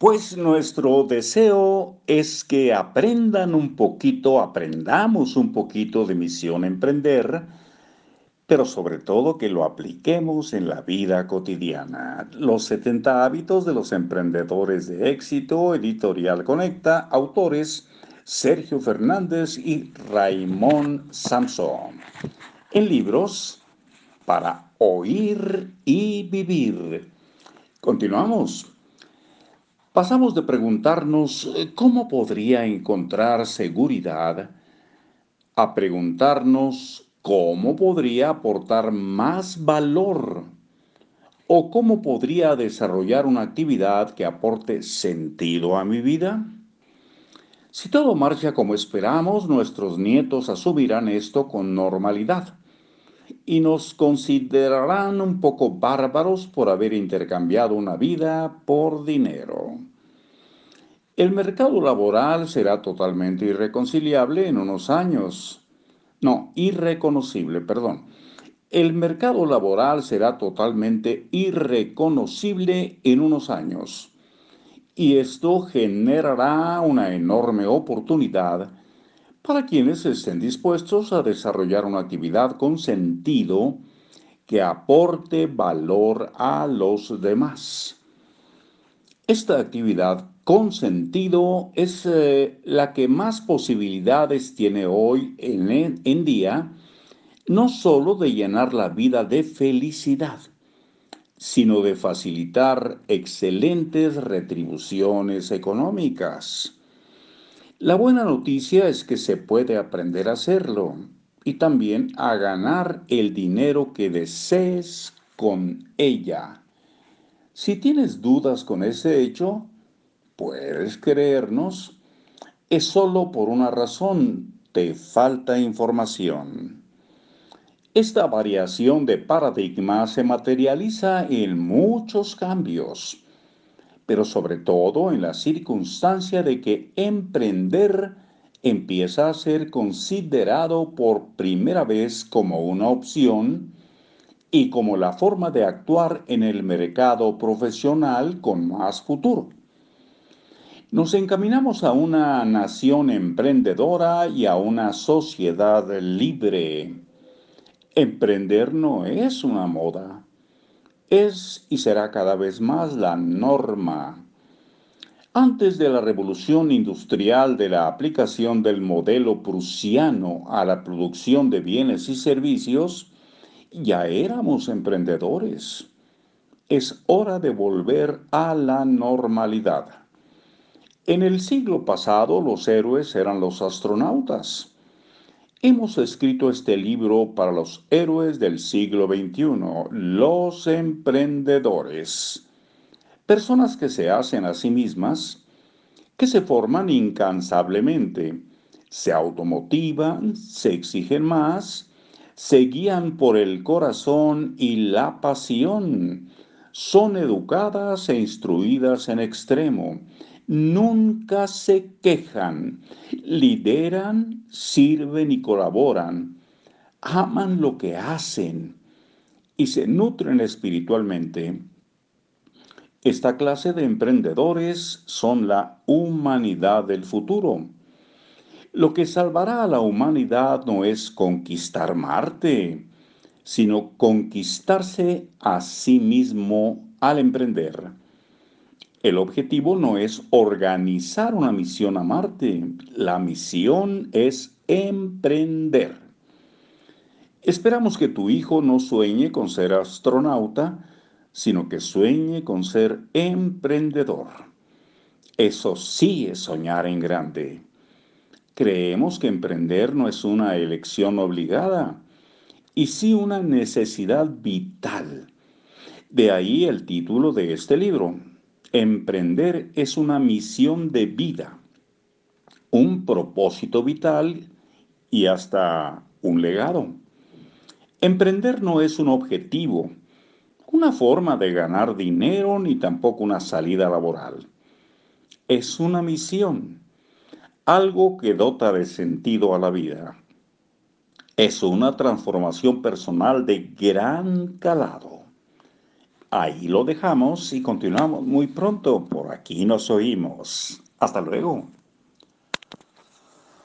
Pues nuestro deseo es que aprendan un poquito, aprendamos un poquito de misión emprender, pero sobre todo que lo apliquemos en la vida cotidiana. Los 70 hábitos de los emprendedores de éxito, editorial Conecta, autores Sergio Fernández y Raimón Samson. En libros para oír y vivir. Continuamos. Pasamos de preguntarnos eh, cómo podría encontrar seguridad a preguntarnos cómo podría aportar más valor o cómo podría desarrollar una actividad que aporte sentido a mi vida. Si todo marcha como esperamos, nuestros nietos asumirán esto con normalidad y nos considerarán un poco bárbaros por haber intercambiado una vida por dinero. El mercado laboral será totalmente irreconciliable en unos años. No, irreconocible, perdón. El mercado laboral será totalmente irreconocible en unos años. Y esto generará una enorme oportunidad para quienes estén dispuestos a desarrollar una actividad con sentido que aporte valor a los demás. Esta actividad con sentido es eh, la que más posibilidades tiene hoy en, en día, no solo de llenar la vida de felicidad, sino de facilitar excelentes retribuciones económicas. La buena noticia es que se puede aprender a hacerlo y también a ganar el dinero que desees con ella. Si tienes dudas con ese hecho, puedes creernos, es solo por una razón, te falta información. Esta variación de paradigma se materializa en muchos cambios pero sobre todo en la circunstancia de que emprender empieza a ser considerado por primera vez como una opción y como la forma de actuar en el mercado profesional con más futuro. Nos encaminamos a una nación emprendedora y a una sociedad libre. Emprender no es una moda es y será cada vez más la norma. Antes de la revolución industrial de la aplicación del modelo prusiano a la producción de bienes y servicios, ya éramos emprendedores. Es hora de volver a la normalidad. En el siglo pasado los héroes eran los astronautas. Hemos escrito este libro para los héroes del siglo XXI, los emprendedores, personas que se hacen a sí mismas, que se forman incansablemente, se automotivan, se exigen más, se guían por el corazón y la pasión, son educadas e instruidas en extremo, nunca se quejan, lideran, sirven y colaboran, aman lo que hacen y se nutren espiritualmente. Esta clase de emprendedores son la humanidad del futuro. Lo que salvará a la humanidad no es conquistar Marte, sino conquistarse a sí mismo al emprender. El objetivo no es organizar una misión a Marte, la misión es emprender. Esperamos que tu hijo no sueñe con ser astronauta, sino que sueñe con ser emprendedor. Eso sí es soñar en grande. Creemos que emprender no es una elección obligada, y sí una necesidad vital. De ahí el título de este libro, Emprender es una misión de vida, un propósito vital y hasta un legado. Emprender no es un objetivo, una forma de ganar dinero ni tampoco una salida laboral. Es una misión, algo que dota de sentido a la vida. Es una transformación personal de gran calado ahí lo dejamos y continuamos muy pronto. Por aquí nos oímos. Hasta luego.